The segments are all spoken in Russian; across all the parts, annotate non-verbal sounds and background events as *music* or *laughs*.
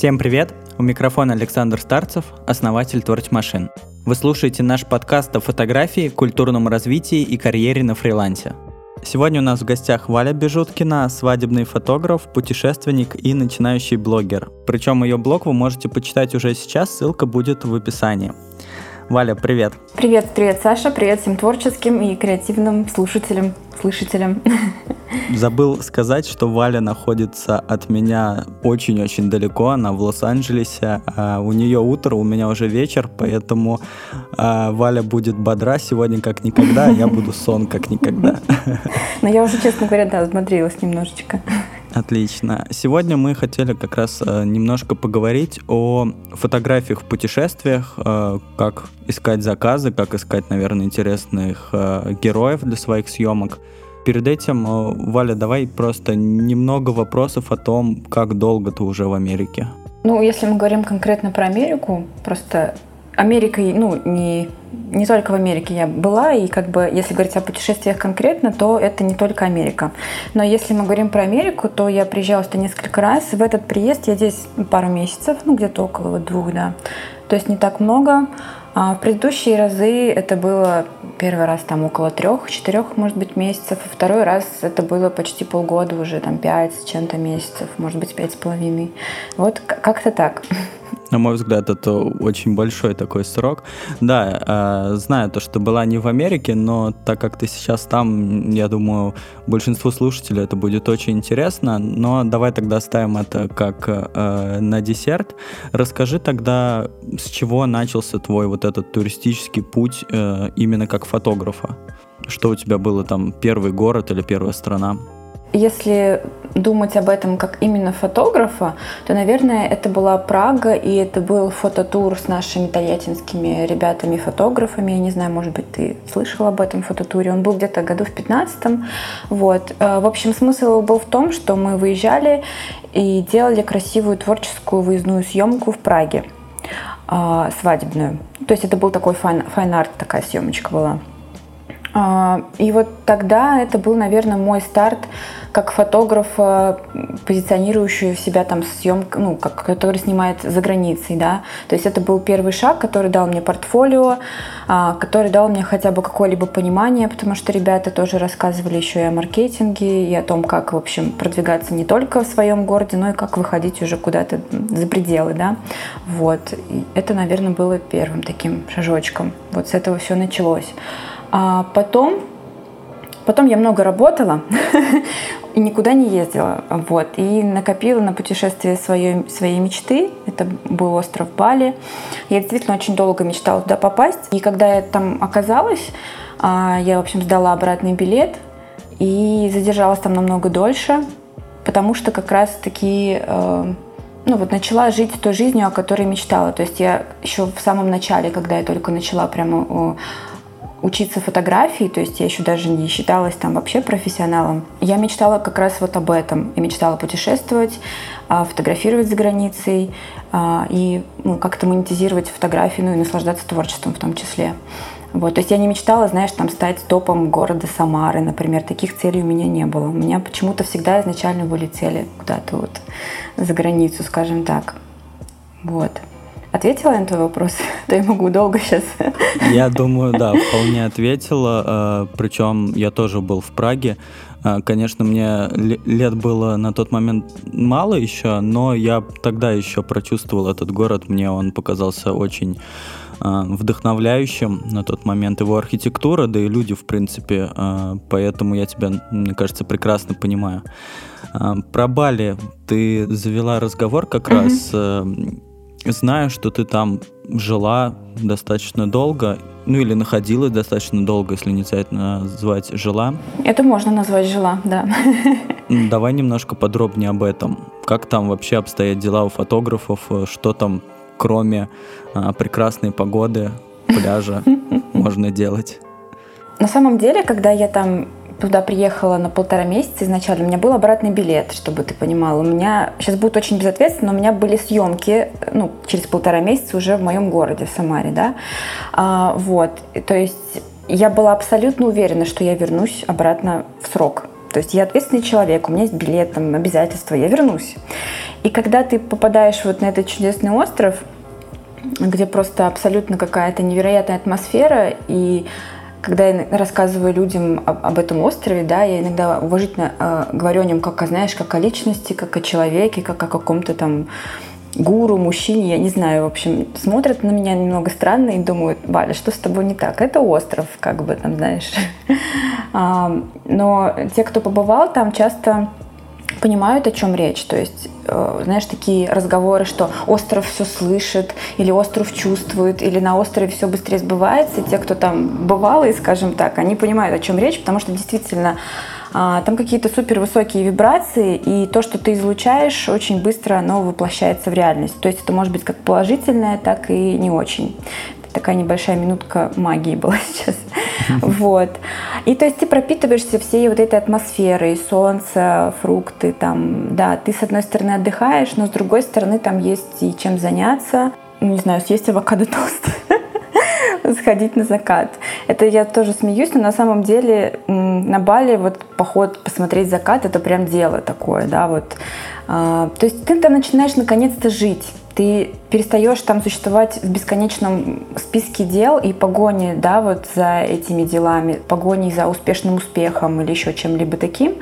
Всем привет! У микрофона Александр Старцев, основатель Творч Машин. Вы слушаете наш подкаст о фотографии, культурном развитии и карьере на фрилансе. Сегодня у нас в гостях Валя Бежуткина, свадебный фотограф, путешественник и начинающий блогер. Причем ее блог вы можете почитать уже сейчас, ссылка будет в описании. Валя, привет. Привет, привет, Саша, привет всем творческим и креативным слушателям, слышателям. Забыл сказать, что Валя находится от меня очень-очень далеко, она в Лос-Анджелесе. А у нее утро, у меня уже вечер, поэтому а, Валя будет бодра сегодня как никогда, а я буду сон как никогда. Но я уже, честно говоря, да, смотрелась немножечко. Отлично. Сегодня мы хотели как раз э, немножко поговорить о фотографиях в путешествиях, э, как искать заказы, как искать, наверное, интересных э, героев для своих съемок. Перед этим, Валя, давай просто немного вопросов о том, как долго ты уже в Америке. Ну, если мы говорим конкретно про Америку, просто Америка, ну, не, не только в Америке я была, и как бы, если говорить о путешествиях конкретно, то это не только Америка. Но если мы говорим про Америку, то я приезжала сюда несколько раз. В этот приезд я здесь пару месяцев, ну, где-то около двух, да. То есть не так много. А в предыдущие разы это было первый раз там около трех-четырех, может быть, месяцев, а второй раз это было почти полгода уже, там пять с чем-то месяцев, может быть, пять с половиной. Вот как-то так. На мой взгляд, это очень большой такой срок. Да, э, знаю то, что была не в Америке, но так как ты сейчас там, я думаю, большинству слушателей это будет очень интересно. Но давай тогда оставим это как э, на десерт. Расскажи тогда, с чего начался твой вот этот туристический путь э, именно как фотографа? Что у тебя было там, первый город или первая страна? Если думать об этом как именно фотографа, то, наверное, это была Прага, и это был фототур с нашими тольяттинскими ребятами-фотографами. Я не знаю, может быть, ты слышал об этом фототуре. Он был где-то году в 15 Вот. Э, в общем, смысл был в том, что мы выезжали и делали красивую творческую выездную съемку в Праге э, свадебную. То есть это был такой fine art, такая съемочка была. А, и вот тогда это был, наверное, мой старт как фотографа, позиционирующего себя там съемка, ну, как, который снимает за границей, да. То есть это был первый шаг, который дал мне портфолио, а, который дал мне хотя бы какое-либо понимание, потому что ребята тоже рассказывали еще и о маркетинге, и о том, как, в общем, продвигаться не только в своем городе, но и как выходить уже куда-то за пределы, да. Вот. И это, наверное, было первым таким шажочком. Вот с этого все началось. А потом, потом я много работала *laughs* никуда не ездила. Вот, и накопила на путешествие своей, своей мечты. Это был остров Бали. Я действительно очень долго мечтала туда попасть. И когда я там оказалась, а, я, в общем, сдала обратный билет и задержалась там намного дольше, потому что как раз-таки э, ну вот начала жить той жизнью, о которой мечтала. То есть я еще в самом начале, когда я только начала прямо учиться фотографии, то есть я еще даже не считалась там вообще профессионалом. Я мечтала как раз вот об этом. Я мечтала путешествовать, а, фотографировать за границей а, и ну, как-то монетизировать фотографии, ну и наслаждаться творчеством в том числе. Вот, то есть я не мечтала, знаешь, там стать топом города Самары, например. Таких целей у меня не было. У меня почему-то всегда изначально были цели куда-то вот за границу, скажем так. Вот. Ответила я на твой вопрос? *laughs* То я могу долго сейчас. Я думаю, да, вполне ответила. Э, Причем я тоже был в Праге. Э, конечно, мне лет было на тот момент мало еще, но я тогда еще прочувствовал этот город. Мне он показался очень э, вдохновляющим на тот момент его архитектура, да и люди, в принципе. Поэтому я тебя, мне кажется, прекрасно понимаю. Про Бали ты завела разговор как mm-hmm. раз Знаю, что ты там жила достаточно долго, ну или находилась достаточно долго, если не назвать жила. Это можно назвать жила, да. Давай немножко подробнее об этом. Как там вообще обстоят дела у фотографов? Что там, кроме а, прекрасной погоды, пляжа, можно делать? На самом деле, когда я там туда приехала на полтора месяца изначально, у меня был обратный билет, чтобы ты понимал. У меня, сейчас будет очень безответственно, но у меня были съемки, ну, через полтора месяца уже в моем городе, в Самаре, да. А, вот, то есть я была абсолютно уверена, что я вернусь обратно в срок. То есть я ответственный человек, у меня есть билет, там, обязательства, я вернусь. И когда ты попадаешь вот на этот чудесный остров, где просто абсолютно какая-то невероятная атмосфера, и когда я рассказываю людям об, об этом острове, да, я иногда уважительно э, говорю о нем как, знаешь, как о личности, как о человеке, как о каком-то там гуру, мужчине, я не знаю, в общем, смотрят на меня немного странно и думают, Валя, что с тобой не так? Это остров, как бы там, знаешь. *laughs* Но те, кто побывал там, часто понимают, о чем речь. То есть, э, знаешь, такие разговоры, что остров все слышит, или остров чувствует, или на острове все быстрее сбывается. те, кто там бывал, и, скажем так, они понимают, о чем речь, потому что действительно а, там какие-то супер высокие вибрации, и то, что ты излучаешь, очень быстро оно воплощается в реальность. То есть это может быть как положительное, так и не очень такая небольшая минутка магии была *laughs* сейчас. Вот. И то есть ты пропитываешься всей вот этой атмосферой, солнце, фрукты, там, да, ты с одной стороны отдыхаешь, но с другой стороны там есть и чем заняться. Ну, не знаю, съесть авокадо *laughs* тост. сходить на закат. Это я тоже смеюсь, но на самом деле на Бали вот поход посмотреть закат это прям дело такое, да, вот. А, то есть ты там начинаешь наконец-то жить ты перестаешь там существовать в бесконечном списке дел и погони, да, вот за этими делами, погони за успешным успехом или еще чем-либо таким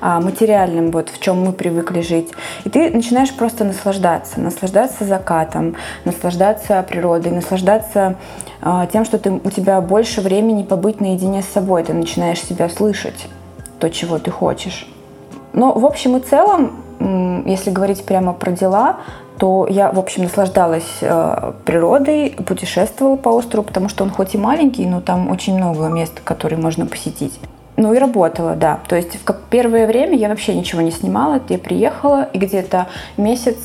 а, материальным, вот в чем мы привыкли жить. И ты начинаешь просто наслаждаться, наслаждаться закатом, наслаждаться природой, наслаждаться тем, что ты, у тебя больше времени побыть наедине с собой, ты начинаешь себя слышать, то, чего ты хочешь. Но в общем и целом, если говорить прямо про дела, то я, в общем, наслаждалась э, природой, путешествовала по острову, потому что он хоть и маленький, но там очень много мест, которые можно посетить. Ну и работала, да. То есть в первое время я вообще ничего не снимала. Я приехала, и где-то месяц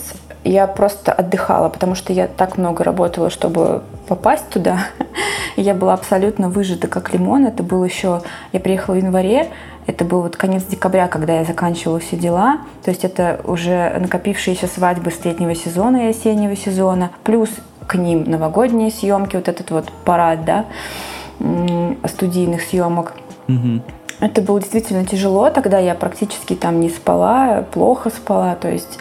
я просто отдыхала, потому что я так много работала, чтобы попасть туда. *laughs* я была абсолютно выжата, как лимон. Это было еще... Я приехала в январе, это был вот конец декабря, когда я заканчивала все дела. То есть это уже накопившиеся свадьбы с летнего сезона и осеннего сезона. Плюс к ним новогодние съемки, вот этот вот парад, да, студийных съемок. Угу. Это было действительно тяжело, тогда я практически там не спала, плохо спала, то есть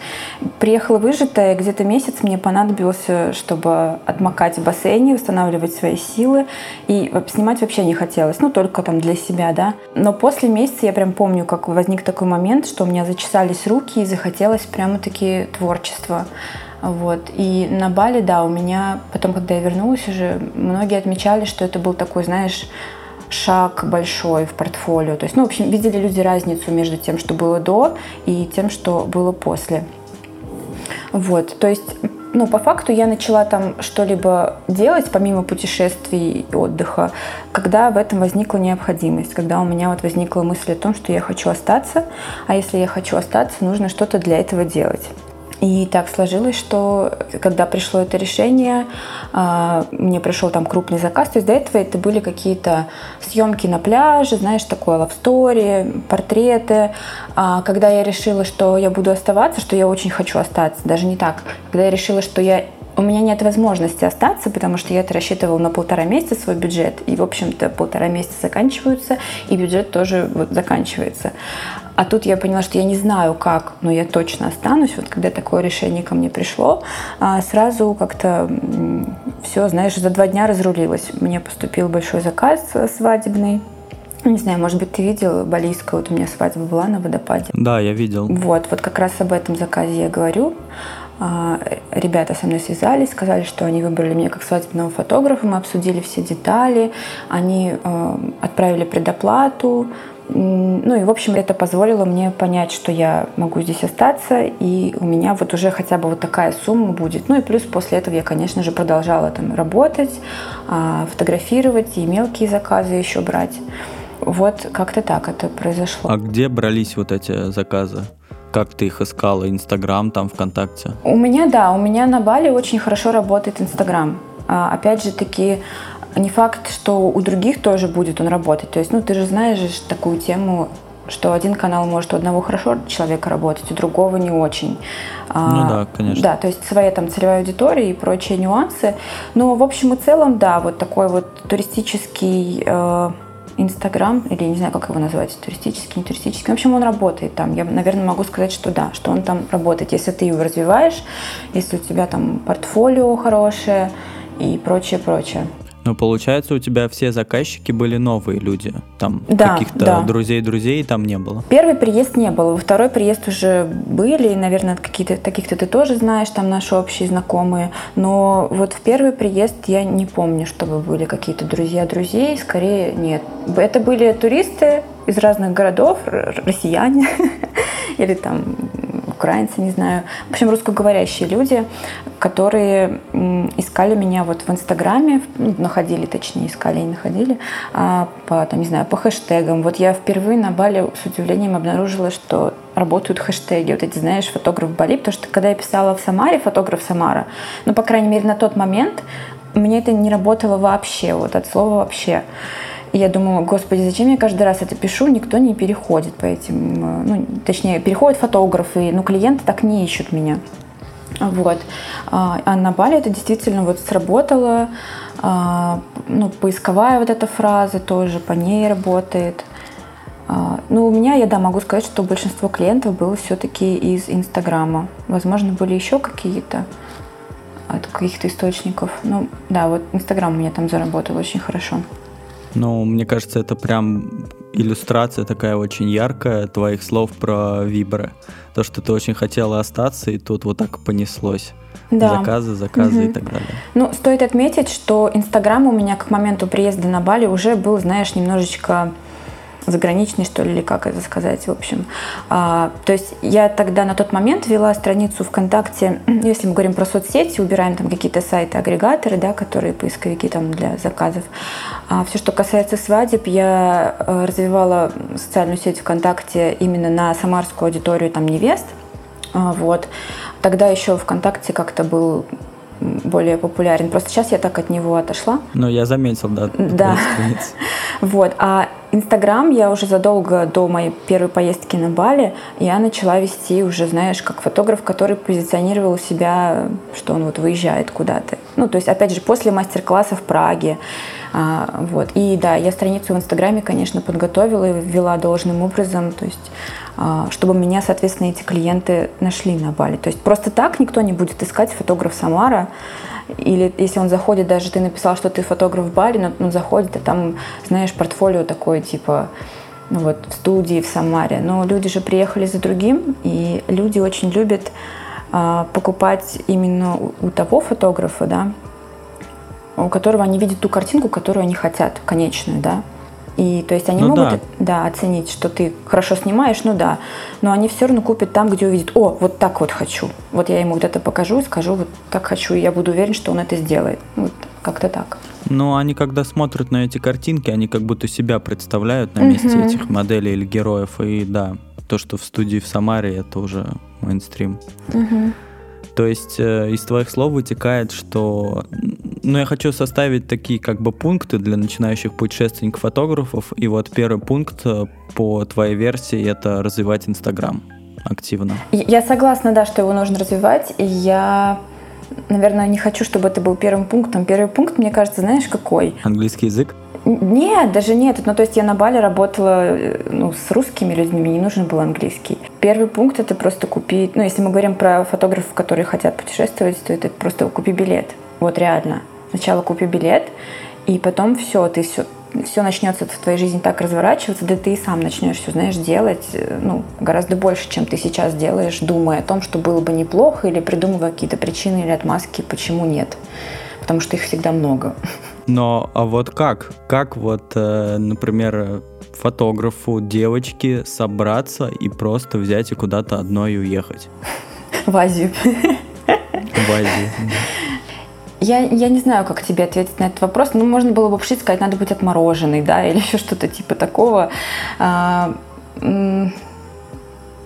приехала выжатая, где-то месяц мне понадобился, чтобы отмокать в бассейне, восстанавливать свои силы, и снимать вообще не хотелось, ну только там для себя, да. Но после месяца я прям помню, как возник такой момент, что у меня зачесались руки и захотелось прямо-таки творчества. Вот. И на Бали, да, у меня потом, когда я вернулась уже, многие отмечали, что это был такой, знаешь, шаг большой в портфолио. То есть, ну, в общем, видели люди разницу между тем, что было до, и тем, что было после. Вот, то есть, ну, по факту я начала там что-либо делать, помимо путешествий и отдыха, когда в этом возникла необходимость, когда у меня вот возникла мысль о том, что я хочу остаться, а если я хочу остаться, нужно что-то для этого делать. И так сложилось, что когда пришло это решение, а, мне пришел там крупный заказ. То есть до этого это были какие-то съемки на пляже, знаешь, такое story, портреты. А когда я решила, что я буду оставаться, что я очень хочу остаться, даже не так. Когда я решила, что я у меня нет возможности остаться, потому что я это рассчитывала на полтора месяца свой бюджет, и, в общем-то, полтора месяца заканчиваются, и бюджет тоже вот заканчивается. А тут я поняла, что я не знаю как, но я точно останусь. Вот когда такое решение ко мне пришло, а, сразу как-то все, знаешь, за два дня разрулилось. Мне поступил большой заказ свадебный. Не знаю, может быть, ты видел Балийская, вот у меня свадьба была на водопаде. Да, я видел. Вот, вот как раз об этом заказе я говорю. А, ребята со мной связались, сказали, что они выбрали меня как свадебного фотографа, мы обсудили все детали, они э, отправили предоплату, ну и, в общем, это позволило мне понять, что я могу здесь остаться, и у меня вот уже хотя бы вот такая сумма будет. Ну и плюс после этого я, конечно же, продолжала там работать, а, фотографировать и мелкие заказы еще брать. Вот как-то так это произошло. А где брались вот эти заказы? Как ты их искала? Инстаграм, там, ВКонтакте? У меня, да, у меня на Бали очень хорошо работает Инстаграм. А, опять же таки, не факт, что у других тоже будет он работать. То есть, ну, ты же знаешь же такую тему, что один канал может у одного хорошо человека работать, у другого не очень. А, ну да, конечно. Да, то есть своя там целевая аудитория и прочие нюансы. Но в общем и целом, да, вот такой вот туристический э, Инстаграм, или не знаю, как его назвать, туристический, не туристический. В общем, он работает там. Я, наверное, могу сказать, что да, что он там работает. Если ты его развиваешь, если у тебя там портфолио хорошее и прочее, прочее. Но получается, у тебя все заказчики были новые люди. Там да, каких-то да. друзей-друзей там не было. Первый приезд не было. Во второй приезд уже были. И, наверное, какие-то таких-то ты тоже знаешь, там наши общие знакомые. Но вот в первый приезд я не помню, чтобы были какие-то друзья друзей. Скорее, нет. Это были туристы из разных городов, россияне *laughs* или там украинцы, не знаю. В общем, русскоговорящие люди, которые искали меня вот в Инстаграме, ну, находили, точнее, искали и находили, а, по, там, не знаю, по хэштегам. Вот я впервые на Бали с удивлением обнаружила, что работают хэштеги. Вот эти, знаешь, фотограф Бали, потому что когда я писала в Самаре, фотограф Самара, ну, по крайней мере, на тот момент меня это не работало вообще, вот от слова вообще. И я думала, господи, зачем я каждый раз это пишу, никто не переходит по этим, э, ну, точнее, переходят фотографы, но клиенты так не ищут меня. Вот. А, а на Бали это действительно вот сработало. А, ну, поисковая вот эта фраза тоже по ней работает. А, ну, у меня, я да, могу сказать, что большинство клиентов было все-таки из Инстаграма. Возможно, были еще какие-то от каких-то источников. Ну, да, вот Инстаграм у меня там заработал очень хорошо. Ну, мне кажется, это прям иллюстрация такая очень яркая твоих слов про вибры. То, что ты очень хотела остаться, и тут вот так понеслось. Да. Заказы, заказы угу. и так далее. Ну, стоит отметить, что Инстаграм у меня к моменту приезда на Бали уже был, знаешь, немножечко заграничный, что ли, или как это сказать, в общем. А, то есть я тогда на тот момент вела страницу ВКонтакте, если мы говорим про соцсети, убираем там какие-то сайты, агрегаторы, да, которые поисковики там для заказов. А все, что касается свадеб, я э, развивала социальную сеть ВКонтакте именно на самарскую аудиторию там невест. А, вот. Тогда еще ВКонтакте как-то был более популярен. Просто сейчас я так от него отошла. Ну, я заметил, да. Да. *laughs* Вот. А Инстаграм я уже задолго до моей первой поездки на Бали я начала вести уже, знаешь, как фотограф, который позиционировал себя, что он вот выезжает куда-то. Ну, то есть, опять же, после мастер-класса в Праге. А, вот. И да, я страницу в Инстаграме, конечно, подготовила и ввела должным образом, то есть, чтобы меня, соответственно, эти клиенты нашли на Бали. То есть просто так никто не будет искать фотограф Самара, или если он заходит, даже ты написал, что ты фотограф в баре, но он заходит, и там, знаешь, портфолио такое, типа, ну вот, в студии в Самаре. Но люди же приехали за другим, и люди очень любят а, покупать именно у, у того фотографа, да, у которого они видят ту картинку, которую они хотят, конечную, да. И то есть они ну, могут да. да, оценить, что ты хорошо снимаешь, ну да, но они все равно купят там, где увидят, о, вот так вот хочу. Вот я ему где-то покажу и скажу, вот так хочу, и я буду уверен, что он это сделает. Вот как-то так. Ну, они когда смотрят на эти картинки, они как будто себя представляют на месте угу. этих моделей или героев. И да, то, что в студии в Самаре, это уже мейнстрим. Угу. То есть э, из твоих слов вытекает, что ну, я хочу составить такие как бы пункты для начинающих путешественников-фотографов. И вот первый пункт э, по твоей версии это развивать Инстаграм активно. Я согласна, да, что его нужно развивать. И я наверное, не хочу, чтобы это был первым пунктом. Первый пункт, мне кажется, знаешь, какой? Английский язык? Нет, даже нет. Ну, то есть я на Бали работала э, ну, с русскими людьми, мне не нужен был английский. Первый пункт — это просто купить... Ну, если мы говорим про фотографов, которые хотят путешествовать, то это просто купи билет. Вот реально. Сначала купи билет, и потом все, ты все, все начнется в твоей жизни так разворачиваться, да ты и сам начнешь все, знаешь, делать э, ну, гораздо больше, чем ты сейчас делаешь, думая о том, что было бы неплохо, или придумывая какие-то причины или отмазки, почему нет. Потому что их всегда много. Но а вот как? Как вот, э, например, фотографу девочки собраться и просто взять и куда-то одной уехать? В Азию. В Азию. Я, я не знаю, как тебе ответить на этот вопрос. Ну, можно было бы вообще сказать, надо быть отмороженной, да, или еще что-то типа такого. А, ну,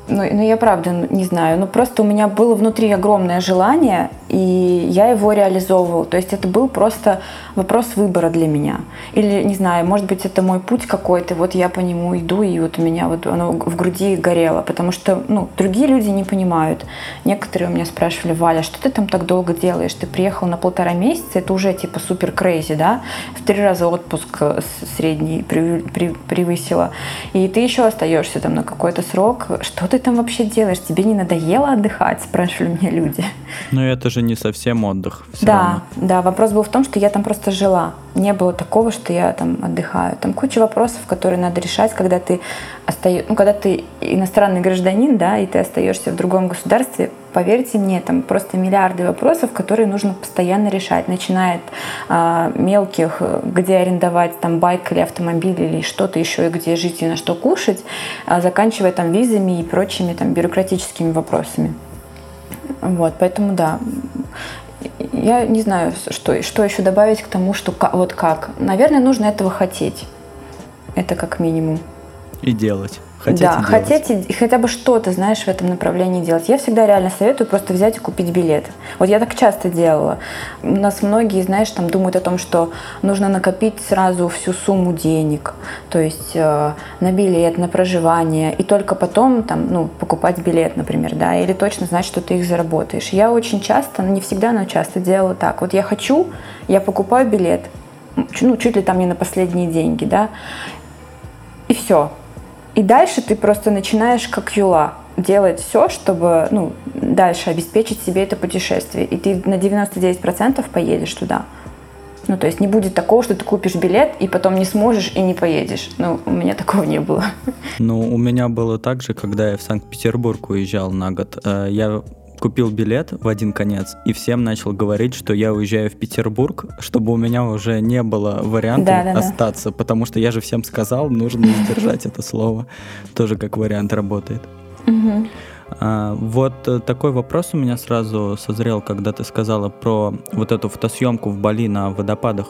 ну, я правда не знаю. Ну, просто у меня было внутри огромное желание, и я его реализовывал. То есть это был просто вопрос выбора для меня. Или, не знаю, может быть, это мой путь какой-то, вот я по нему иду, и вот у меня вот оно в груди горело. Потому что, ну, другие люди не понимают. Некоторые у меня спрашивали, Валя, что ты там так долго делаешь? Ты приехал на полтора месяца, это уже типа супер крейзи, да? В три раза отпуск э, средний превысила. И ты еще остаешься там на какой-то срок. Что ты там вообще делаешь? Тебе не надоело отдыхать? Спрашивали меня люди. Но это же не совсем отдых. да, равно. да. Вопрос был в том, что я там просто жила. Не было такого, что я там отдыхаю. Там куча вопросов, которые надо решать, когда ты остаешь, ну, когда ты иностранный гражданин, да, и ты остаешься в другом государстве. Поверьте мне, там просто миллиарды вопросов, которые нужно постоянно решать, начиная от а, мелких, где арендовать там байк или автомобиль или что-то еще, и где жить и на что кушать, а, заканчивая там визами и прочими там бюрократическими вопросами. Вот, поэтому да, я не знаю, что, что еще добавить к тому, что вот как. Наверное, нужно этого хотеть. Это как минимум. И делать. Хотеть да, хотеть и хотя бы что-то, знаешь, в этом направлении делать. Я всегда реально советую просто взять и купить билет. Вот я так часто делала. У нас многие, знаешь, там думают о том, что нужно накопить сразу всю сумму денег, то есть э, на билет, на проживание, и только потом там, ну, покупать билет, например, да, или точно знать, что ты их заработаешь. Я очень часто, ну, не всегда, но часто делала так. Вот я хочу, я покупаю билет, ну, чуть ли там не на последние деньги, да, и все и дальше ты просто начинаешь как юла делать все, чтобы ну, дальше обеспечить себе это путешествие. И ты на 99% поедешь туда. Ну, то есть не будет такого, что ты купишь билет и потом не сможешь и не поедешь. Ну, у меня такого не было. Ну, у меня было так же, когда я в Санкт-Петербург уезжал на год. Э, я купил билет в один конец и всем начал говорить, что я уезжаю в Петербург, чтобы у меня уже не было варианта да, да, остаться, да. потому что я же всем сказал, нужно *laughs* сдержать это слово. Тоже как вариант работает. Угу. А, вот э, такой вопрос у меня сразу созрел, когда ты сказала про вот эту фотосъемку в Бали на водопадах.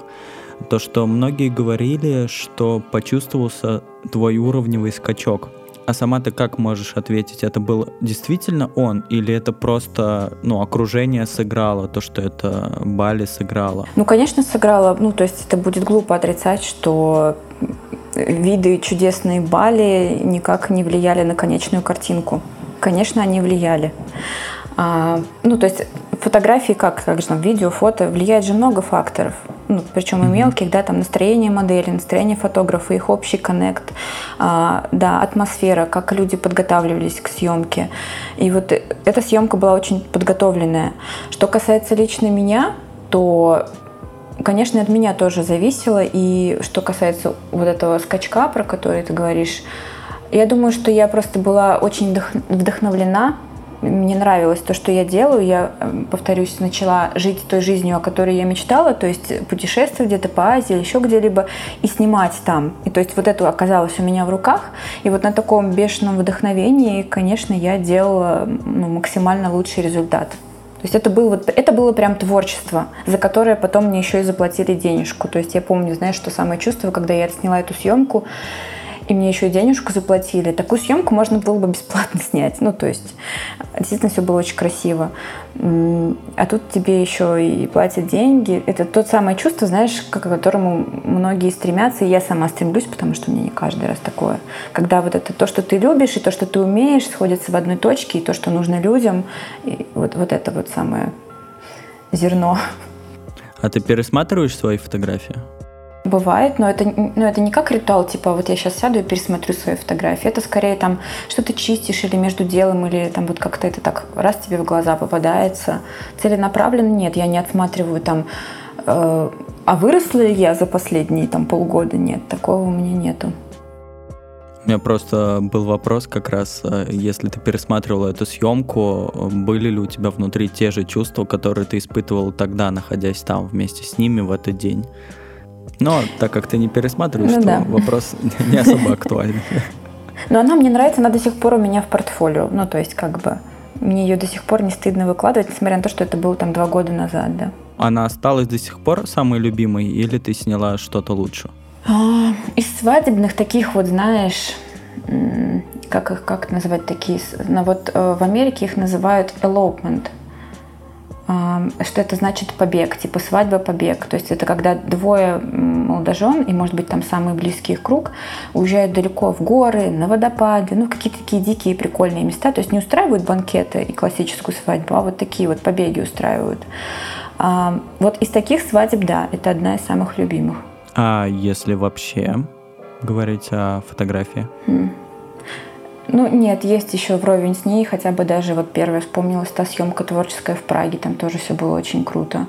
То, что многие говорили, что почувствовался твой уровневый скачок. А сама ты как можешь ответить? Это был действительно он или это просто ну, окружение сыграло, то, что это Бали сыграло? Ну, конечно, сыграло. Ну, то есть это будет глупо отрицать, что виды чудесные Бали никак не влияли на конечную картинку. Конечно, они влияли. А, ну, то есть фотографии, как, как же там, видео, фото, влияет же много факторов. Ну, причем и мелких, да, там настроение модели, настроение фотографа, их общий коннект, а, да, атмосфера, как люди подготавливались к съемке. И вот эта съемка была очень подготовленная. Что касается лично меня, то конечно, от меня тоже зависело. И что касается вот этого скачка, про который ты говоришь, я думаю, что я просто была очень вдохновлена мне нравилось то, что я делаю. Я, эм, повторюсь, начала жить той жизнью, о которой я мечтала, то есть путешествовать где-то по Азии еще где-либо и снимать там. И то есть вот это оказалось у меня в руках. И вот на таком бешеном вдохновении, конечно, я делала ну, максимально лучший результат. То есть это было, вот, это было прям творчество, за которое потом мне еще и заплатили денежку. То есть я помню, знаешь, что самое чувство, когда я сняла эту съемку, и мне еще денежку заплатили. Такую съемку можно было бы бесплатно *laughs* снять. Ну, то есть, действительно, все было очень красиво. А тут тебе еще и платят деньги. Это то самое чувство, знаешь, к которому многие стремятся, и я сама стремлюсь, потому что меня не каждый раз такое. Когда вот это то, что ты любишь, и то, что ты умеешь, сходятся в одной точке, и то, что нужно людям, и вот, вот это вот самое зерно. А ты пересматриваешь свои фотографии? Бывает, но это, ну, это не как ритуал, типа вот я сейчас сяду и пересмотрю свои фотографии. Это скорее там что ты чистишь или между делом, или там вот как-то это так раз тебе в глаза попадается. Целенаправленно нет, я не отсматриваю там, э, а выросла ли я за последние там полгода? Нет, такого у меня нету. У меня просто был вопрос как раз, э, если ты пересматривала эту съемку, были ли у тебя внутри те же чувства, которые ты испытывал тогда, находясь там вместе с ними в этот день? Но так как ты не пересматриваешь, ну, то да. вопрос *laughs* не особо актуальный. Но она мне нравится, она до сих пор у меня в портфолио. Ну, то есть, как бы, мне ее до сих пор не стыдно выкладывать, несмотря на то, что это было там два года назад, да. Она осталась до сих пор самой любимой, или ты сняла что-то лучше? А, из свадебных таких вот, знаешь, как их как назвать такие, ну, вот э, в Америке их называют elopement, что это значит побег, типа свадьба, побег. То есть это когда двое молодожен, и может быть там самый близкий их круг, уезжают далеко в горы, на водопады, ну какие-то такие дикие прикольные места. То есть не устраивают банкеты и классическую свадьбу, а вот такие вот побеги устраивают. Вот из таких свадеб, да, это одна из самых любимых. А если вообще говорить о фотографии? Ну, нет, есть еще вровень с ней, хотя бы даже вот первая вспомнилась та съемка творческая в Праге, там тоже все было очень круто.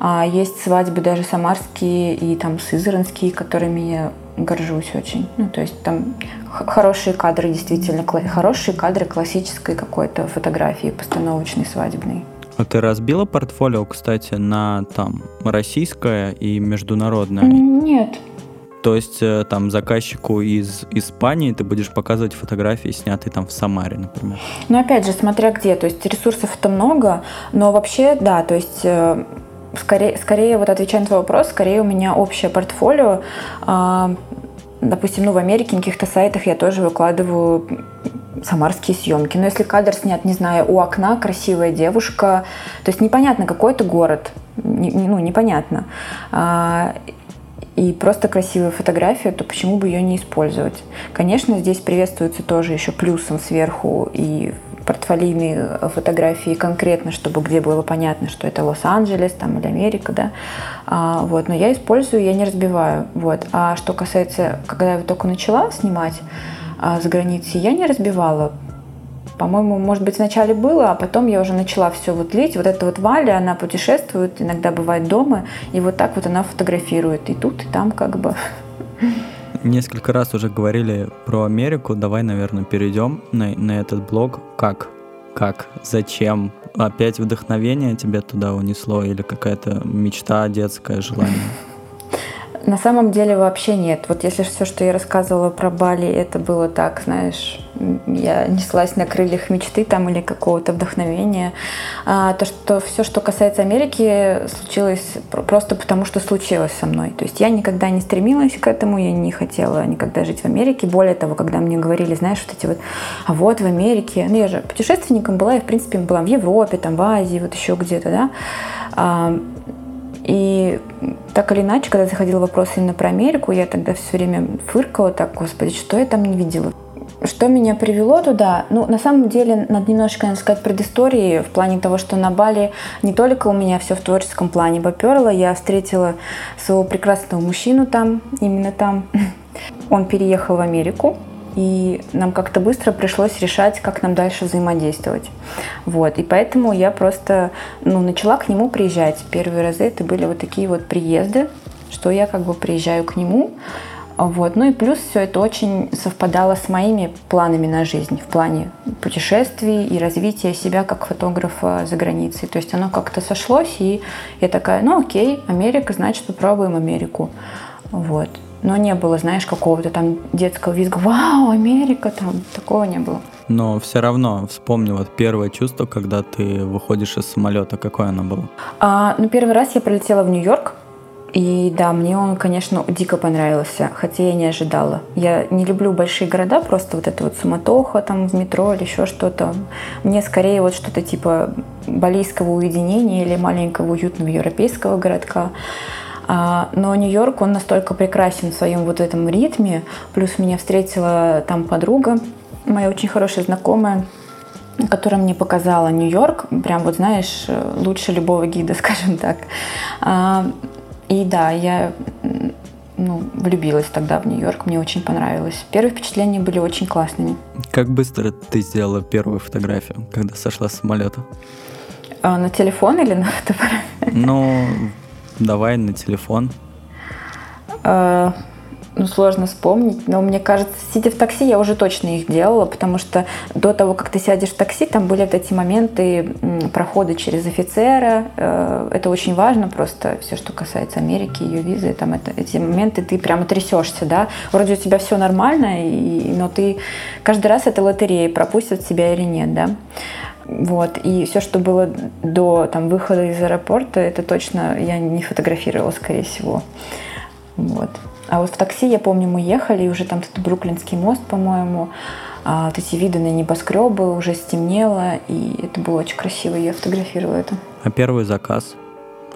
А есть свадьбы даже самарские и там сызранские, которыми я горжусь очень. Ну, то есть там хорошие кадры, действительно, хорошие кадры классической какой-то фотографии, постановочной, свадебной. А ты разбила портфолио, кстати, на там российское и международное? Нет, то есть э, там заказчику из Испании ты будешь показывать фотографии, снятые там в Самаре, например. Ну, опять же, смотря где. То есть ресурсов-то много, но вообще, да, то есть э, скорее, скорее вот отвечая на твой вопрос, скорее у меня общее портфолио. А, допустим, ну, в Америке на каких-то сайтах я тоже выкладываю самарские съемки. Но если кадр снят, не знаю, у окна красивая девушка, то есть непонятно, какой это город, ну, непонятно. И просто красивая фотография, то почему бы ее не использовать? Конечно, здесь приветствуется тоже еще плюсом сверху и портфолийные фотографии конкретно, чтобы где было понятно, что это Лос-Анджелес там, или Америка, да, а, вот, но я использую, я не разбиваю, вот, а что касается, когда я только начала снимать а, за границей, я не разбивала, по-моему, может быть, вначале было, а потом я уже начала все вот лить. Вот эта вот Валя, она путешествует, иногда бывает дома, и вот так вот она фотографирует. И тут, и там как бы. Несколько раз уже говорили про Америку. Давай, наверное, перейдем на, на этот блог. Как? Как? Зачем? Опять вдохновение тебя туда унесло или какая-то мечта, детское желание? На самом деле вообще нет. Вот если все, что я рассказывала про Бали, это было так, знаешь, я неслась на крыльях мечты там или какого-то вдохновения. А то, что все, что касается Америки, случилось просто потому, что случилось со мной. То есть я никогда не стремилась к этому, я не хотела никогда жить в Америке. Более того, когда мне говорили, знаешь, вот эти вот, а вот в Америке, ну я же путешественником была, я в принципе была в Европе, там в Азии, вот еще где-то, да. А, и так или иначе, когда заходил вопрос именно про Америку, я тогда все время фыркала так, господи, что я там не видела. Что меня привело туда? Ну, на самом деле, надо немножко, надо сказать, предыстории в плане того, что на Бали не только у меня все в творческом плане поперло, я встретила своего прекрасного мужчину там, именно там. Он переехал в Америку, и нам как-то быстро пришлось решать, как нам дальше взаимодействовать. Вот, и поэтому я просто ну, начала к нему приезжать. Первые разы это были вот такие вот приезды, что я как бы приезжаю к нему, вот. Ну и плюс все это очень совпадало с моими планами на жизнь в плане путешествий и развития себя как фотографа за границей. То есть оно как-то сошлось, и я такая, ну окей, Америка, значит попробуем Америку. Вот но не было, знаешь, какого-то там детского визга, вау, Америка, там, такого не было. Но все равно вспомни вот первое чувство, когда ты выходишь из самолета, какое оно было? А, ну, первый раз я прилетела в Нью-Йорк, и да, мне он, конечно, дико понравился, хотя я не ожидала. Я не люблю большие города, просто вот это вот суматоха там в метро или еще что-то. Мне скорее вот что-то типа балийского уединения или маленького уютного европейского городка. А, но Нью-Йорк, он настолько прекрасен в своем вот этом ритме. Плюс меня встретила там подруга, моя очень хорошая знакомая, которая мне показала Нью-Йорк, прям вот знаешь, лучше любого гида, *laughs* скажем так. А, и да, я ну, влюбилась тогда в Нью-Йорк, мне очень понравилось. Первые впечатления были очень классными. Как быстро ты сделала первую фотографию, когда сошла с самолета? А, на телефон или на *laughs* фотоаппарат? Ну, Давай на телефон. А, ну, сложно вспомнить, но мне кажется, сидя в такси, я уже точно их делала, потому что до того, как ты сядешь в такси, там были вот эти моменты прохода через офицера. Э, это очень важно просто, все, что касается Америки, ее визы, там это, эти моменты ты прямо трясешься, да. Вроде у тебя все нормально, и, но ты каждый раз это лотерея, пропустят тебя или нет, да. Вот. И все, что было до там, выхода из аэропорта, это точно я не фотографировала, скорее всего. Вот. А вот в такси, я помню, мы ехали, и уже там этот Бруклинский мост, по-моему, а, вот эти виды на небоскребы, уже стемнело, и это было очень красиво, я фотографировала это. А первый заказ?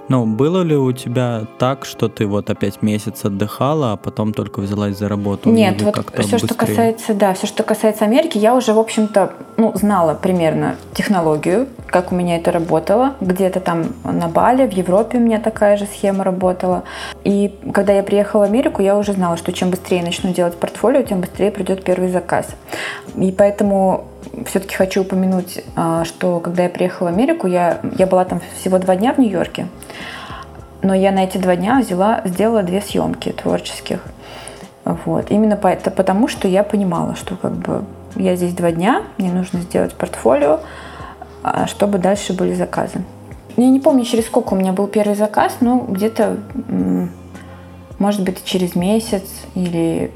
Ну, было ли у тебя так, что ты вот опять месяц отдыхала, а потом только взялась за работу? Нет, вот все, быстрее? что касается, да, все, что касается Америки, я уже, в общем-то, ну, знала примерно технологию, как у меня это работало. Где-то там на Бали, в Европе у меня такая же схема работала. И когда я приехала в Америку, я уже знала, что чем быстрее начну делать портфолио, тем быстрее придет первый заказ. И поэтому все-таки хочу упомянуть, а, что когда я приехала в Америку, я, я была там всего два дня в Нью-Йорке, но я на эти два дня взяла, сделала две съемки творческих. Вот. Именно по, это потому, что я понимала, что как бы я здесь два дня, мне нужно сделать портфолио, а, чтобы дальше были заказы. Я не помню, через сколько у меня был первый заказ, но где-то, может быть, через месяц или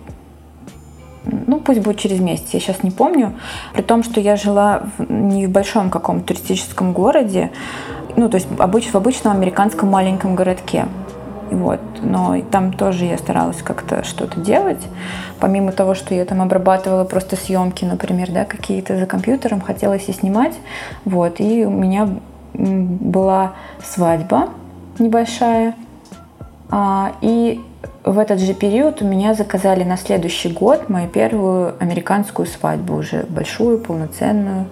ну пусть будет через месяц, я сейчас не помню, при том, что я жила в, не в большом каком-то туристическом городе, ну то есть обыч, в обычном американском маленьком городке. Вот. Но там тоже я старалась как-то что-то делать. Помимо того, что я там обрабатывала просто съемки, например, да, какие-то за компьютером, хотелось и снимать. Вот. И у меня была свадьба небольшая. А, и в этот же период у меня заказали на следующий год мою первую американскую свадьбу, уже большую, полноценную.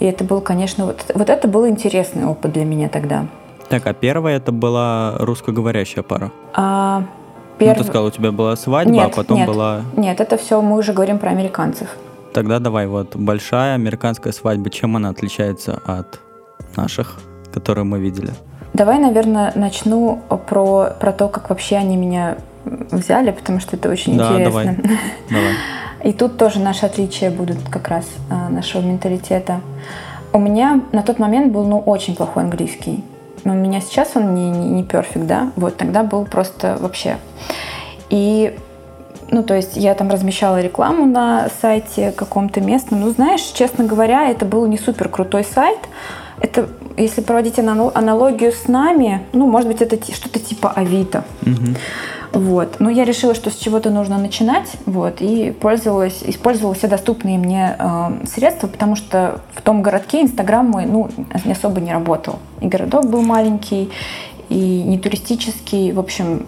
И это был, конечно, вот, вот это был интересный опыт для меня тогда. Так, а первая это была русскоговорящая пара? А, перв... Ну, ты сказала, у тебя была свадьба, а нет, а потом нет, была... Нет, это все мы уже говорим про американцев. Тогда давай, вот большая американская свадьба, чем она отличается от наших, которые мы видели? Давай, наверное, начну про, про то, как вообще они меня взяли, потому что это очень да, интересно. Давай. давай. И тут тоже наши отличия будут как раз а, нашего менталитета. У меня на тот момент был ну, очень плохой английский. Но у меня сейчас он не, не, не перфект, да? Вот тогда был просто вообще. И ну, то есть я там размещала рекламу на сайте каком-то местном. Ну, знаешь, честно говоря, это был не супер крутой сайт. Это, если проводить аналогию с нами, ну, может быть, это что-то типа Авито. Угу. Вот. Но я решила, что с чего-то нужно начинать, вот, и пользовалась, использовала все доступные мне э, средства, потому что в том городке Инстаграм мой, ну, особо не работал. И городок был маленький, и не туристический, в общем,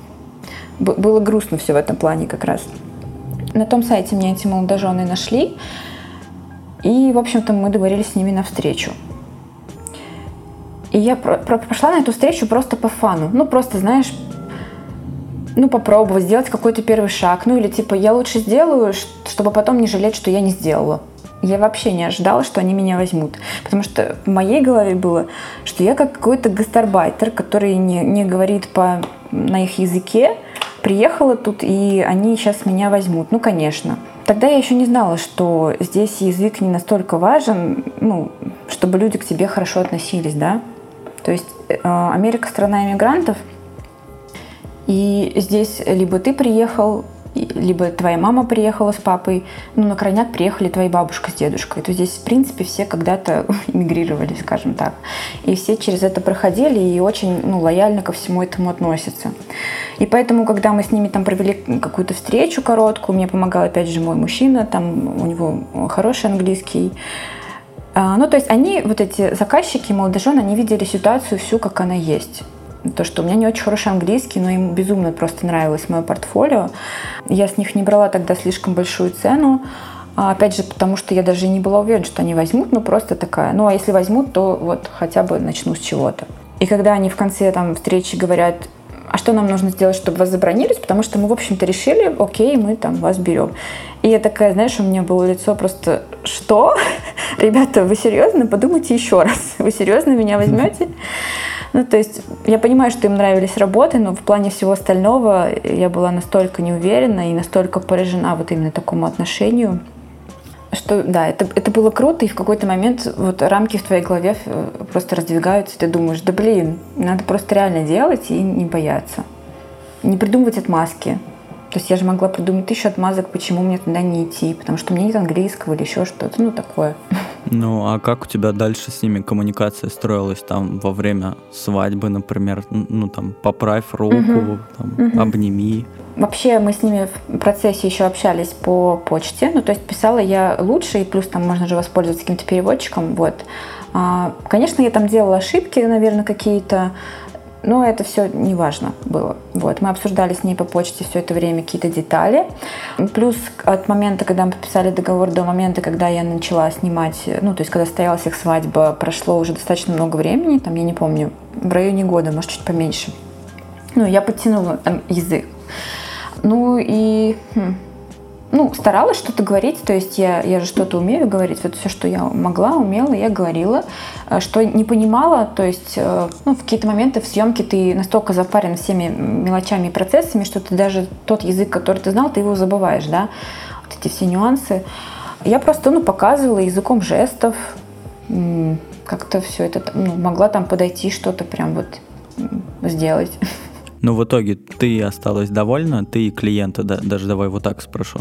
было грустно все в этом плане как раз. На том сайте меня эти молодожены нашли, и, в общем-то, мы договорились с ними на встречу. И я про- про- пошла на эту встречу просто по фану. Ну, просто, знаешь, ну, попробовать сделать какой-то первый шаг. Ну, или типа, я лучше сделаю, чтобы потом не жалеть, что я не сделала. Я вообще не ожидала, что они меня возьмут. Потому что в моей голове было, что я как какой-то гастарбайтер, который не, не говорит по, на их языке, приехала тут, и они сейчас меня возьмут. Ну, конечно. Тогда я еще не знала, что здесь язык не настолько важен, ну, чтобы люди к тебе хорошо относились, да. То есть э, Америка страна иммигрантов, и здесь либо ты приехал, либо твоя мама приехала с папой, ну, на крайняк приехали твои бабушка с дедушкой. То здесь, в принципе, все когда-то *laughs* эмигрировали, скажем так. И все через это проходили и очень ну, лояльно ко всему этому относятся. И поэтому, когда мы с ними там провели какую-то встречу короткую, мне помогал опять же мой мужчина, там у него хороший английский, ну, то есть они, вот эти заказчики, молодожены, они видели ситуацию всю, как она есть. То, что у меня не очень хороший английский, но им безумно просто нравилось мое портфолио. Я с них не брала тогда слишком большую цену. А опять же, потому что я даже не была уверена, что они возьмут, ну просто такая. Ну а если возьмут, то вот хотя бы начну с чего-то. И когда они в конце там встречи говорят, а что нам нужно сделать, чтобы вас забронировать, потому что мы, в общем-то, решили, окей, мы там вас берем. И я такая, знаешь, у меня было лицо просто, что? *laughs* Ребята, вы серьезно? Подумайте еще раз. *laughs* Вы серьезно меня *laughs* возьмете? Ну, то есть я понимаю, что им нравились работы, но в плане всего остального я была настолько неуверена и настолько поражена вот именно такому отношению, что да, это, это было круто, и в какой-то момент вот рамки в твоей голове э, просто раздвигаются, и ты думаешь, да блин, надо просто реально делать и не бояться. Не придумывать отмазки. То есть я же могла придумать тысячу отмазок, почему мне туда не идти, потому что у меня нет английского или еще что-то, ну такое. Ну, а как у тебя дальше с ними коммуникация строилась там во время свадьбы, например, ну там поправь руку, угу. там, угу. обними? вообще мы с ними в процессе еще общались по почте. Ну, то есть писала я лучше, и плюс там можно же воспользоваться каким-то переводчиком. Вот. А, конечно, я там делала ошибки, наверное, какие-то. Но это все не важно было. Вот. Мы обсуждали с ней по почте все это время какие-то детали. Плюс от момента, когда мы подписали договор, до момента, когда я начала снимать, ну, то есть когда состоялась их свадьба, прошло уже достаточно много времени, там, я не помню, в районе года, может, чуть поменьше. Ну, я подтянула там язык. Ну и хм, ну, старалась что-то говорить, то есть я, я же что-то умею говорить, вот все, что я могла, умела, я говорила, э, что не понимала, то есть э, ну, в какие-то моменты в съемке ты настолько запарен всеми мелочами и процессами, что ты даже тот язык, который ты знал, ты его забываешь, да, вот эти все нюансы. Я просто, ну, показывала языком жестов, как-то все это, ну, могла там подойти, что-то прям вот сделать. *laughs* Но в итоге ты осталась довольна, ты и клиента, да, даже давай вот так спрошу.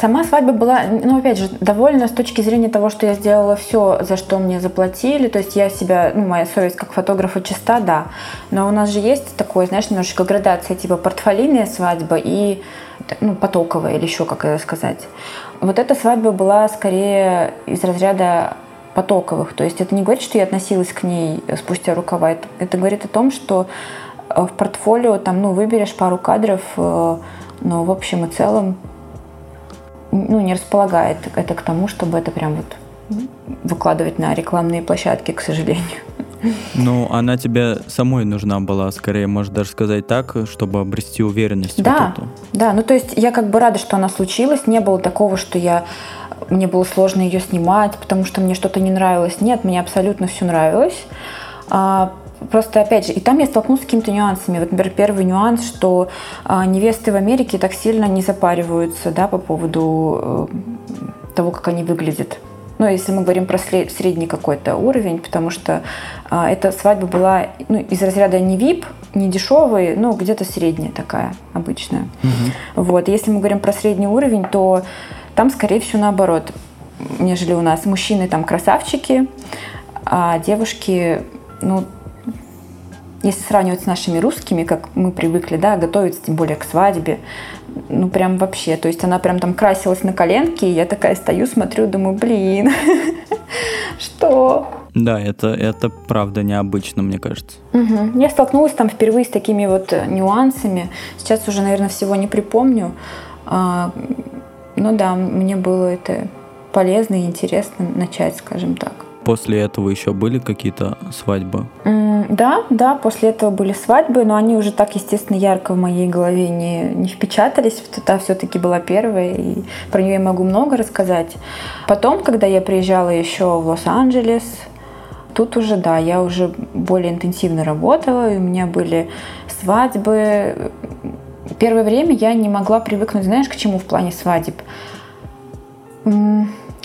Сама свадьба была, ну, опять же, довольна с точки зрения того, что я сделала все, за что мне заплатили. То есть я себя, ну, моя совесть как фотографа чиста, да. Но у нас же есть такое, знаешь, немножечко градация, типа портфолийная свадьба и, ну, потоковая или еще, как это сказать. Вот эта свадьба была скорее из разряда потоковых. То есть это не говорит, что я относилась к ней спустя рукава. Это, это говорит о том, что э, в портфолио там, ну, выберешь пару кадров, э, но в общем и целом ну, не располагает это к тому, чтобы это прям вот выкладывать на рекламные площадки, к сожалению. Ну, она тебе самой нужна была, скорее, можно даже сказать так, чтобы обрести уверенность. Да, вот эту. да. Ну, то есть я как бы рада, что она случилась. Не было такого, что я мне было сложно ее снимать, потому что мне что-то не нравилось. Нет, мне абсолютно все нравилось. А, просто, опять же, и там я столкнулась с какими-то нюансами. Вот, например, первый нюанс, что а, невесты в Америке так сильно не запариваются да, по поводу э, того, как они выглядят. Ну, если мы говорим про средний какой-то уровень, потому что а, эта свадьба была ну, из разряда не VIP, не дешевый, но где-то средняя такая, обычная. Угу. Вот. Если мы говорим про средний уровень, то там, скорее всего, наоборот, нежели у нас. Мужчины там красавчики, а девушки, ну, если сравнивать с нашими русскими, как мы привыкли, да, готовиться тем более к свадьбе, ну, прям вообще. То есть она прям там красилась на коленке, и я такая стою, смотрю, думаю, блин, *laughs* что? Да, это, это правда необычно, мне кажется. Угу. Я столкнулась там впервые с такими вот нюансами. Сейчас уже, наверное, всего не припомню. Ну да, мне было это полезно и интересно начать, скажем так. После этого еще были какие-то свадьбы? Mm, да, да, после этого были свадьбы, но они уже так, естественно, ярко в моей голове не, не впечатались. Та все-таки была первая, и про нее я могу много рассказать. Потом, когда я приезжала еще в Лос-Анджелес, тут уже, да, я уже более интенсивно работала, и у меня были свадьбы, первое время я не могла привыкнуть, знаешь, к чему в плане свадеб?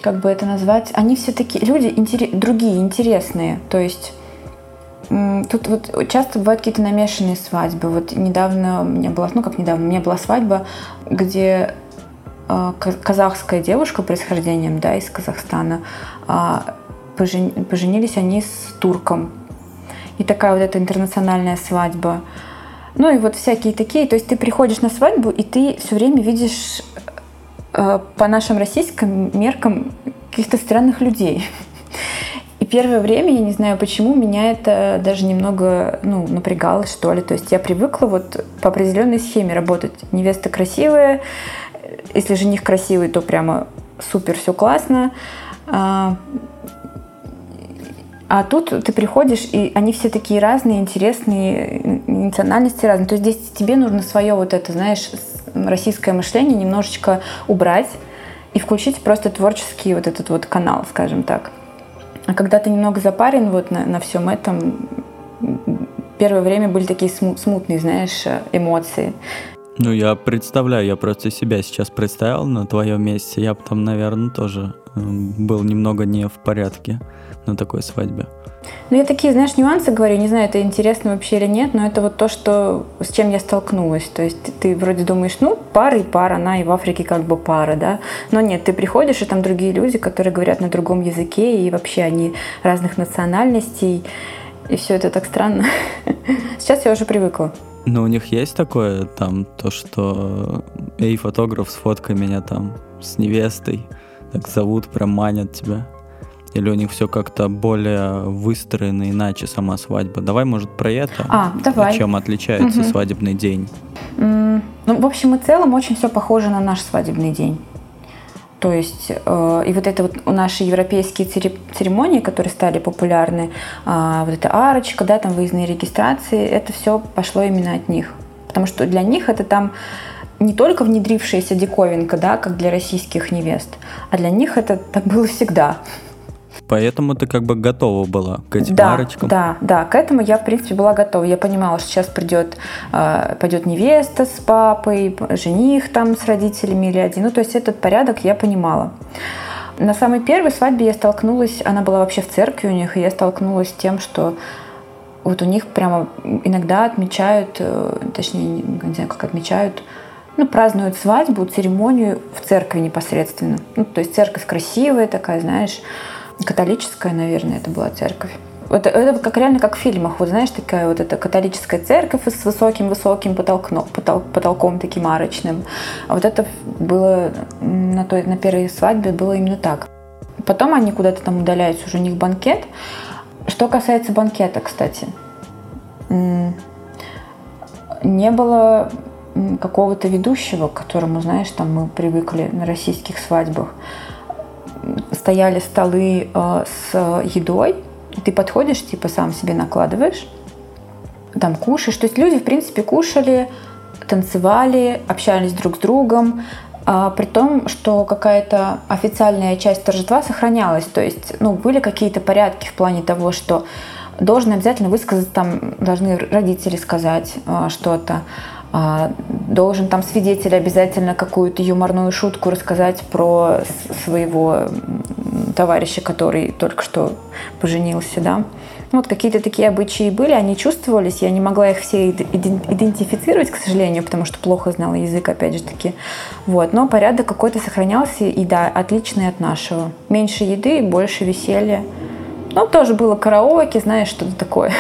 Как бы это назвать? Они все такие, люди интерес, другие, интересные. То есть тут вот часто бывают какие-то намешанные свадьбы. Вот недавно у меня была, ну как недавно, у меня была свадьба, где э, казахская девушка происхождением, да, из Казахстана, а, поженились они с турком. И такая вот эта интернациональная свадьба. Ну и вот всякие такие. То есть ты приходишь на свадьбу, и ты все время видишь э, по нашим российским меркам каких-то странных людей. И первое время, я не знаю почему, меня это даже немного ну, напрягало, что ли. То есть я привыкла вот по определенной схеме работать. Невеста красивая, если жених красивый, то прямо супер, все классно. А, а тут ты приходишь, и они все такие разные, интересные, национальности разные. То есть здесь тебе нужно свое вот это, знаешь, российское мышление немножечко убрать и включить просто творческий вот этот вот канал, скажем так. А когда ты немного запарен вот на, на всем этом, первое время были такие смутные, знаешь, эмоции. Ну, я представляю, я просто себя сейчас представил на твоем месте. Я бы там, наверное, тоже э, был немного не в порядке на такой свадьбе. Ну, я такие, знаешь, нюансы говорю, не знаю, это интересно вообще или нет, но это вот то, что, с чем я столкнулась. То есть ты вроде думаешь, ну, пара и пара, она и в Африке как бы пара, да. Но нет, ты приходишь, и там другие люди, которые говорят на другом языке, и вообще они разных национальностей, и все это так странно. *laughs* Сейчас я уже привыкла. Но у них есть такое, там, то, что эй, фотограф, сфоткай меня там с невестой, так зовут, прям манят тебя. Или у них все как-то более выстроено иначе сама свадьба? Давай, может, про это? А, давай. Чем отличается угу. свадебный день? Ну, в общем и целом, очень все похоже на наш свадебный день. То есть, э, и вот это вот наши европейские церемонии, которые стали популярны, э, вот эта арочка, да, там выездные регистрации, это все пошло именно от них. Потому что для них это там не только внедрившаяся диковинка, да, как для российских невест, а для них это так было всегда. Поэтому ты как бы готова была к этим да, арочкам? Да, да, к этому я, в принципе, была готова. Я понимала, что сейчас придет, э, пойдет невеста с папой, жених там с родителями или один. Ну, то есть этот порядок я понимала. На самой первой свадьбе я столкнулась, она была вообще в церкви у них, и я столкнулась с тем, что вот у них прямо иногда отмечают, э, точнее, не знаю, как отмечают, ну, празднуют свадьбу, церемонию в церкви непосредственно. Ну, то есть церковь красивая такая, знаешь, католическая, наверное, это была церковь. Это, это как реально как в фильмах, вот знаешь, такая вот эта католическая церковь с высоким-высоким потолком, потол, потолком таким арочным. А вот это было на, той, на первой свадьбе было именно так. Потом они куда-то там удаляются, уже у них банкет. Что касается банкета, кстати, не было какого-то ведущего, к которому, знаешь, там мы привыкли на российских свадьбах стояли столы э, с едой, ты подходишь, типа сам себе накладываешь, там кушаешь. То есть люди, в принципе, кушали, танцевали, общались друг с другом, а, при том, что какая-то официальная часть торжества сохранялась. То есть, ну, были какие-то порядки в плане того, что должен обязательно высказать, там, должны родители сказать а, что-то. А, должен там свидетель обязательно какую-то юморную шутку рассказать про своего товарища, который только что поженился, да. Вот какие-то такие обычаи были, они чувствовались, я не могла их все идентифицировать, к сожалению, потому что плохо знала язык, опять же таки. Вот, но порядок какой-то сохранялся, и да, отличный от нашего. Меньше еды, больше веселья. Ну, тоже было караоке, знаешь, что-то такое.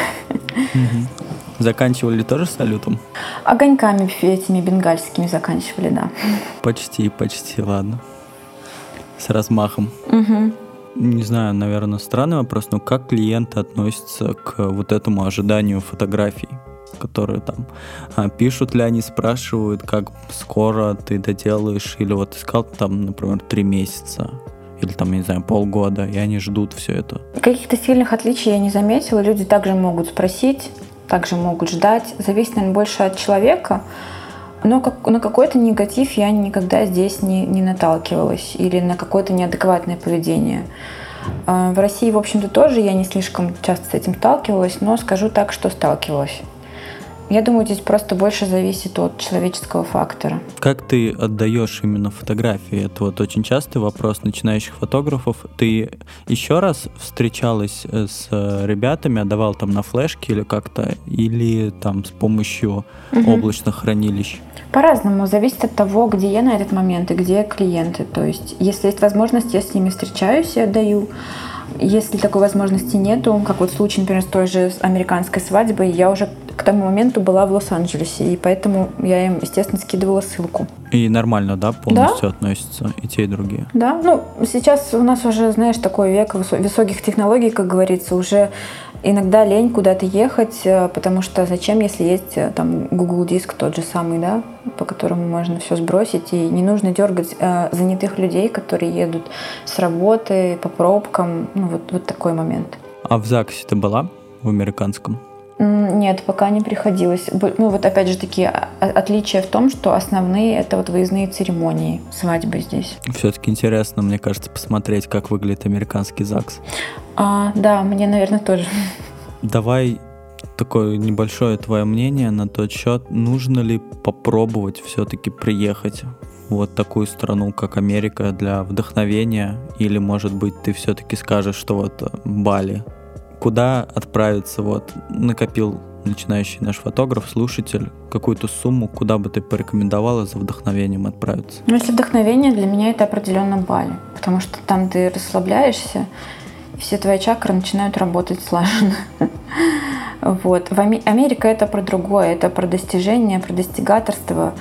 Заканчивали тоже салютом? Огоньками этими бенгальскими заканчивали, да. Почти, почти, ладно. С размахом. Угу. Не знаю, наверное, странный вопрос, но как клиенты относятся к вот этому ожиданию фотографий? которые там а, пишут ли они, спрашивают, как скоро ты доделаешь, или вот искал там, например, три месяца, или там, не знаю, полгода, и они ждут все это. Каких-то сильных отличий я не заметила. Люди также могут спросить, также могут ждать. Зависит, наверное, больше от человека. Но как, на какой-то негатив я никогда здесь не, не наталкивалась или на какое-то неадекватное поведение. А, в России, в общем-то, тоже я не слишком часто с этим сталкивалась, но скажу так, что сталкивалась. Я думаю, здесь просто больше зависит от человеческого фактора. Как ты отдаешь именно фотографии? Это вот очень частый вопрос начинающих фотографов. Ты еще раз встречалась э, с ребятами, отдавал там на флешке или как-то, или там с помощью угу. облачных хранилищ? По-разному, зависит от того, где я на этот момент и где клиенты. То есть, если есть возможность, я с ними встречаюсь и отдаю. Если такой возможности нету, как вот случай, например, с той же американской свадьбой, я уже к тому моменту была в Лос-Анджелесе, и поэтому я им, естественно, скидывала ссылку. И нормально, да, полностью да? относятся и те, и другие? Да, ну, сейчас у нас уже, знаешь, такой век высоких технологий, как говорится, уже иногда лень куда-то ехать, э, потому что зачем, если есть э, там Google Диск тот же самый, да, по которому можно все сбросить, и не нужно дергать э, занятых людей, которые едут с работы по пробкам, ну вот, вот такой момент. А в ЗАГСе ты была в американском? Нет, пока не приходилось. Ну вот опять же такие а, отличия в том, что основные это вот выездные церемонии свадьбы здесь. Все-таки интересно, мне кажется, посмотреть, как выглядит американский ЗАГС. А, да, мне, наверное, тоже. Давай такое небольшое твое мнение на тот счет, нужно ли попробовать все-таки приехать в вот такую страну, как Америка, для вдохновения, или, может быть, ты все-таки скажешь, что вот Бали куда отправиться, вот, накопил начинающий наш фотограф, слушатель, какую-то сумму, куда бы ты порекомендовала за вдохновением отправиться? Ну, если вдохновение, для меня это определенно Бали, потому что там ты расслабляешься, и все твои чакры начинают работать слаженно. *laughs* Вот. Америка это про другое, это про достижение, про достигаторство,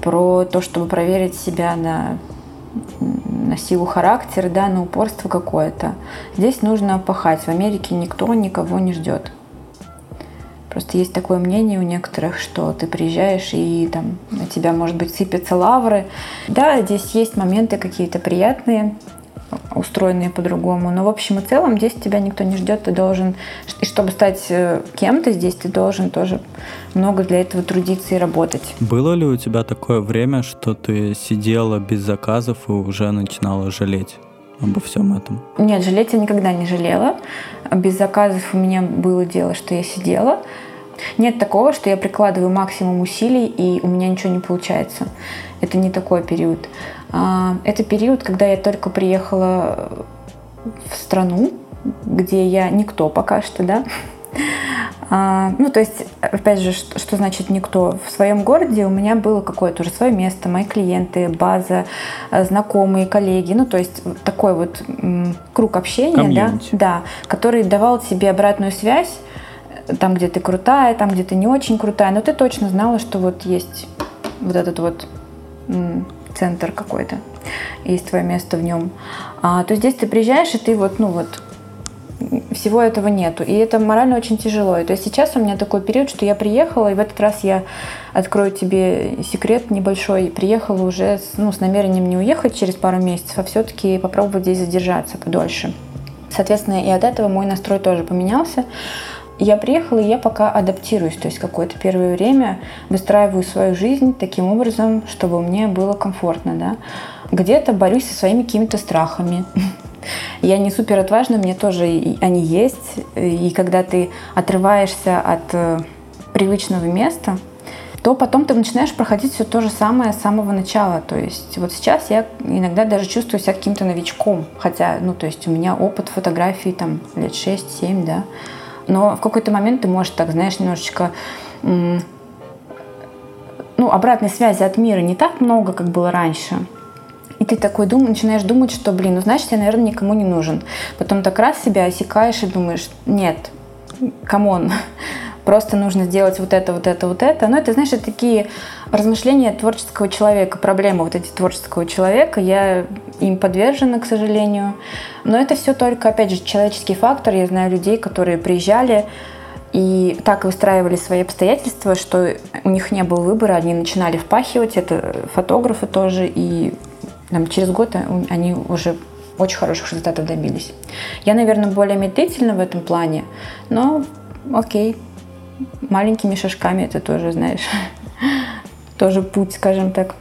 про то, чтобы проверить себя на, на силу характера, да, на упорство какое-то. Здесь нужно пахать. В Америке никто никого не ждет. Просто есть такое мнение у некоторых, что ты приезжаешь и там на тебя, может быть, сыпятся лавры. Да, здесь есть моменты какие-то приятные, устроенные по-другому. Но в общем и целом здесь тебя никто не ждет. Ты должен, и чтобы стать э, кем-то здесь, ты должен тоже много для этого трудиться и работать. Было ли у тебя такое время, что ты сидела без заказов и уже начинала жалеть? обо всем этом? Нет, жалеть я никогда не жалела. Без заказов у меня было дело, что я сидела. Нет такого, что я прикладываю максимум усилий, и у меня ничего не получается. Это не такой период. А, это период, когда я только приехала в страну, где я никто пока что, да. А, ну, то есть, опять же, что, что значит никто? В своем городе у меня было какое-то уже свое место, мои клиенты, база, э, знакомые, коллеги. Ну, то есть, такой вот круг общения, да, да, который давал тебе обратную связь, там, где ты крутая, там, где ты не очень крутая, но ты точно знала, что вот есть вот этот вот центр какой-то, есть твое место в нем. А, то здесь ты приезжаешь, и ты вот, ну вот, всего этого нету. И это морально очень тяжело. И то есть сейчас у меня такой период, что я приехала, и в этот раз я открою тебе секрет небольшой. Приехала уже с, ну, с намерением не уехать через пару месяцев, а все-таки попробовать здесь задержаться подольше. Соответственно, и от этого мой настрой тоже поменялся. Я приехала, и я пока адаптируюсь, то есть какое-то первое время выстраиваю свою жизнь таким образом, чтобы мне было комфортно, да. Где-то борюсь со своими какими-то страхами. *laughs* Я не супер отважна, мне тоже они есть. И когда ты отрываешься от э, привычного места, то потом ты начинаешь проходить все то же самое с самого начала. То есть вот сейчас я иногда даже чувствую себя каким-то новичком. Хотя, ну, то есть у меня опыт фотографии там лет 6-7, да. Но в какой-то момент ты можешь так, знаешь, немножечко ну, обратной связи от мира не так много, как было раньше. И ты такой дум, начинаешь думать, что, блин, ну значит, я, наверное, никому не нужен. Потом так раз себя осекаешь и думаешь, нет, come on, просто нужно сделать вот это, вот это, вот это. Но это, знаешь, такие размышления творческого человека, проблемы вот эти творческого человека. Я им подвержена, к сожалению. Но это все только, опять же, человеческий фактор. Я знаю людей, которые приезжали и так выстраивали свои обстоятельства, что у них не было выбора, они начинали впахивать, это фотографы тоже, и там, через год они уже очень хороших результатов добились. Я, наверное, более медлительна в этом плане, но окей, маленькими шажками это тоже, знаешь, *laughs* тоже путь, скажем так.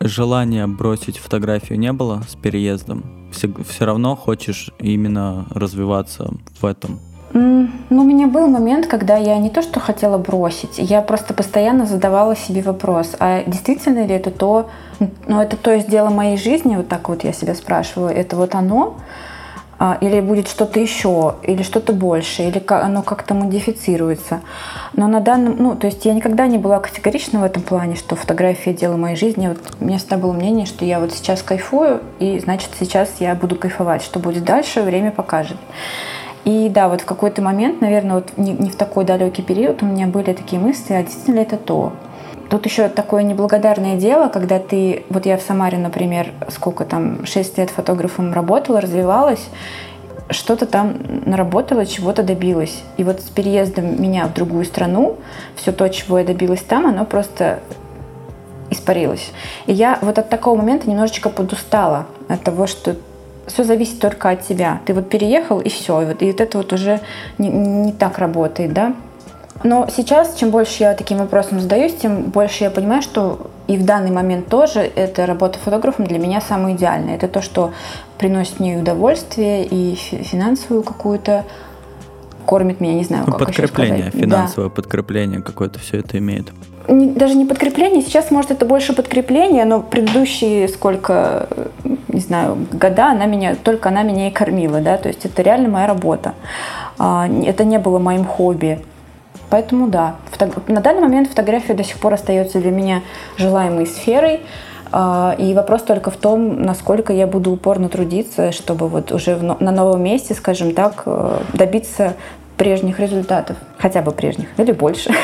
Желания бросить фотографию не было с переездом? Все, все равно хочешь именно развиваться в этом? Ну, у меня был момент, когда я не то что хотела бросить, я просто постоянно задавала себе вопрос, а действительно ли это то, ну, это то есть дело моей жизни, вот так вот я себя спрашивала, это вот оно, или будет что-то еще, или что-то больше, или оно как-то модифицируется. Но на данном, ну, то есть я никогда не была категорична в этом плане, что фотография дело моей жизни. Вот у меня всегда было мнение, что я вот сейчас кайфую, и значит сейчас я буду кайфовать. Что будет дальше, время покажет. И да, вот в какой-то момент, наверное, вот не, не в такой далекий период у меня были такие мысли, а действительно ли это то? Тут еще такое неблагодарное дело, когда ты, вот я в Самаре, например, сколько там, 6 лет фотографом работала, развивалась, что-то там наработала, чего-то добилась. И вот с переездом меня в другую страну, все то, чего я добилась там, оно просто испарилось. И я вот от такого момента немножечко подустала от того, что все зависит только от тебя. Ты вот переехал и все, и вот, и вот это вот уже не, не так работает, да. Но сейчас, чем больше я таким вопросом задаюсь, тем больше я понимаю, что и в данный момент тоже эта работа фотографом для меня самая идеальная. Это то, что приносит мне удовольствие и финансовую какую-то кормит меня, не знаю, как Подкрепление, финансовое да. подкрепление какое-то все это имеет. Не, даже не подкрепление, сейчас, может, это больше подкрепление, но предыдущие сколько, не знаю, года она меня, только она меня и кормила, да, то есть это реально моя работа. А, это не было моим хобби. Поэтому да, на данный момент фотография до сих пор остается для меня желаемой сферой. А, и вопрос только в том, насколько я буду упорно трудиться, чтобы вот уже на новом месте, скажем так, э, добиться прежних результатов. Хотя бы прежних, или больше. *laughs*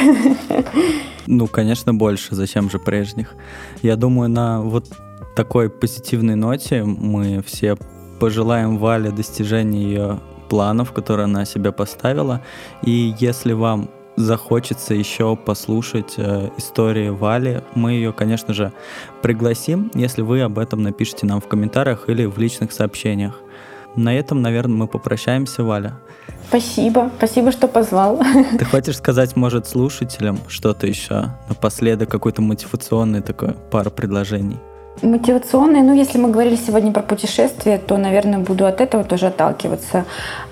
Ну, конечно, больше. Зачем же прежних? Я думаю, на вот такой позитивной ноте мы все пожелаем Вале достижения ее планов, которые она себе поставила. И если вам захочется еще послушать э, истории Вали, мы ее, конечно же, пригласим, если вы об этом напишите нам в комментариях или в личных сообщениях. На этом, наверное, мы попрощаемся, Валя. Спасибо, спасибо, что позвал. *laughs* Ты хочешь сказать, может, слушателям что-то еще напоследок, какой-то мотивационный такой пару предложений? Мотивационные, ну, если мы говорили сегодня про путешествие, то, наверное, буду от этого тоже отталкиваться.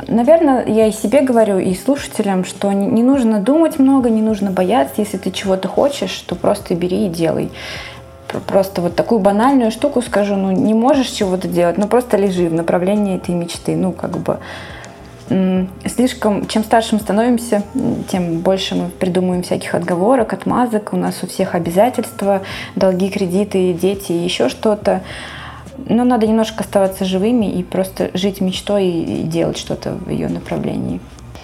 Наверное, я и себе говорю, и слушателям, что не нужно думать много, не нужно бояться. Если ты чего-то хочешь, то просто бери и делай. Просто вот такую банальную штуку скажу, ну, не можешь чего-то делать, ну, просто лежи в направлении этой мечты. Ну, как бы слишком, чем старше мы становимся, тем больше мы придумываем всяких отговорок, отмазок, у нас у всех обязательства, долги, кредиты, дети и еще что-то. Но надо немножко оставаться живыми и просто жить мечтой и делать что-то в ее направлении.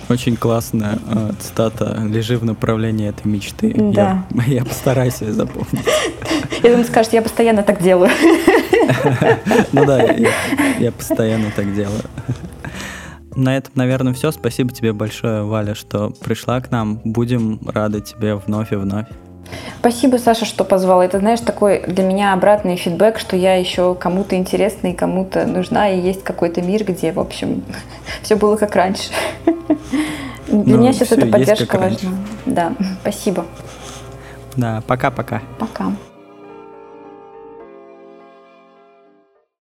Очень классная э, цитата «Лежи в направлении этой мечты». Да. Я, *laughs* я постараюсь ее запомнить. *laughs* Я думаю, скажешь, я постоянно так делаю. *laughs* Ну да, я постоянно так делаю. На этом, наверное, все. Спасибо тебе большое, Валя, что пришла к нам. Будем рады тебе вновь и вновь. Спасибо, Саша, что позвала. Это, знаешь, такой для меня обратный фидбэк, что я еще кому-то интересна и кому-то нужна, и есть какой-то мир, где, в общем, *laughs* все было как раньше. *laughs* Для ну, меня сейчас эта поддержка важна. Да, спасибо. Да, пока-пока. Пока. -пока. пока.